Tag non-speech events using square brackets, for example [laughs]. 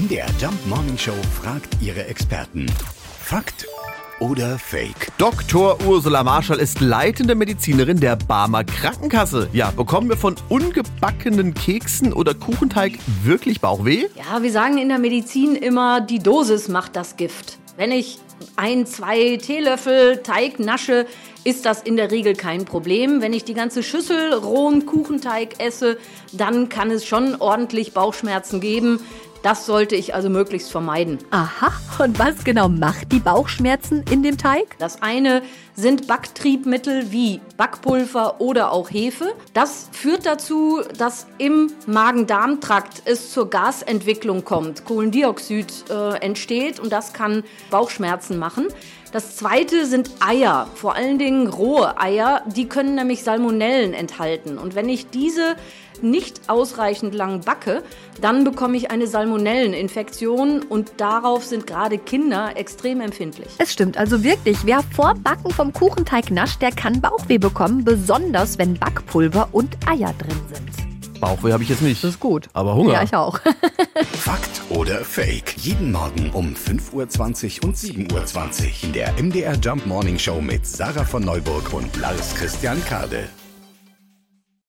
MDR Jump Morning Show fragt ihre Experten. Fakt oder Fake? Dr. Ursula Marschall ist leitende Medizinerin der Barmer Krankenkasse. Ja, bekommen wir von ungebackenen Keksen oder Kuchenteig wirklich Bauchweh? Ja, wir sagen in der Medizin immer, die Dosis macht das Gift. Wenn ich ein, zwei Teelöffel Teig nasche, ist das in der Regel kein Problem. Wenn ich die ganze Schüssel rohen Kuchenteig esse, dann kann es schon ordentlich Bauchschmerzen geben. Das sollte ich also möglichst vermeiden. Aha, und was genau macht die Bauchschmerzen in dem Teig? Das eine sind Backtriebmittel wie Backpulver oder auch Hefe. Das führt dazu, dass im Magen-Darm-Trakt es zur Gasentwicklung kommt, Kohlendioxid äh, entsteht und das kann Bauchschmerzen machen. Das zweite sind Eier, vor allen Dingen rohe Eier, die können nämlich Salmonellen enthalten. Und wenn ich diese nicht ausreichend lang backe, dann bekomme ich eine Salmonelleninfektion und darauf sind gerade Kinder extrem empfindlich. Es stimmt also wirklich, wer vor Backen vom Kuchenteig nascht, der kann Bauchweh bekommen, besonders wenn Backpulver und Eier drin sind. Bauchweh habe ich jetzt nicht. Das ist gut. Aber Hunger. Ja, ich auch. [laughs] Fakt oder Fake? Jeden Morgen um 5.20 Uhr und 7.20 Uhr in der MDR Jump Morning Show mit Sarah von Neuburg und Lars Christian Kade.